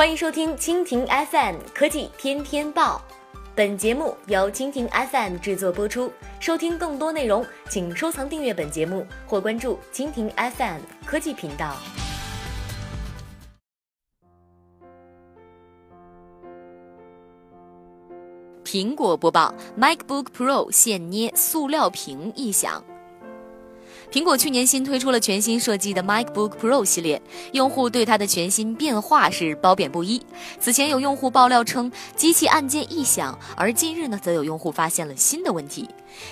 欢迎收听蜻蜓 FM 科技天天报，本节目由蜻蜓 FM 制作播出。收听更多内容，请收藏订阅本节目或关注蜻蜓 FM 科技频道。苹果播报：MacBook Pro 现捏塑料屏异响。苹果去年新推出了全新设计的 MacBook Pro 系列，用户对它的全新变化是褒贬不一。此前有用户爆料称机器按键异响，而近日呢，则有用户发现了新的问题。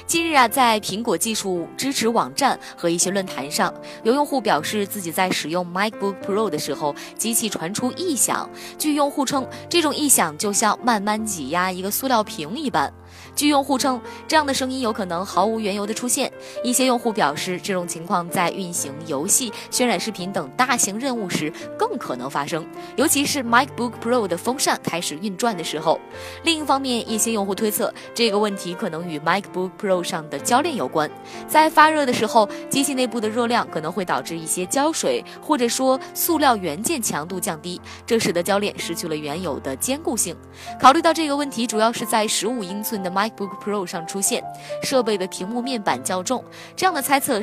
近日啊，在苹果技术支持网站和一些论坛上，有用户表示自己在使用 MacBook Pro 的时候，机器传出异响。据用户称，这种异响就像慢慢挤压一个塑料瓶一般。据用户称，这样的声音有可能毫无缘由的出现。一些用户表示，这种情况在运行游戏、渲染视频等大型任务时更可能发生，尤其是 MacBook Pro 的风扇开始运转的时候。另一方面，一些用户推测，这个问题可能与 MacBook Pro 上的铰链有关，在发热的时候，机器内部的热量可能会导致一些胶水或者说塑料元件强度降低，这使得铰链失去了原有的坚固性。考虑到这个问题主要是在十五英寸的 MacBook Pro 上出现，设备的屏幕面板较重，这样的猜测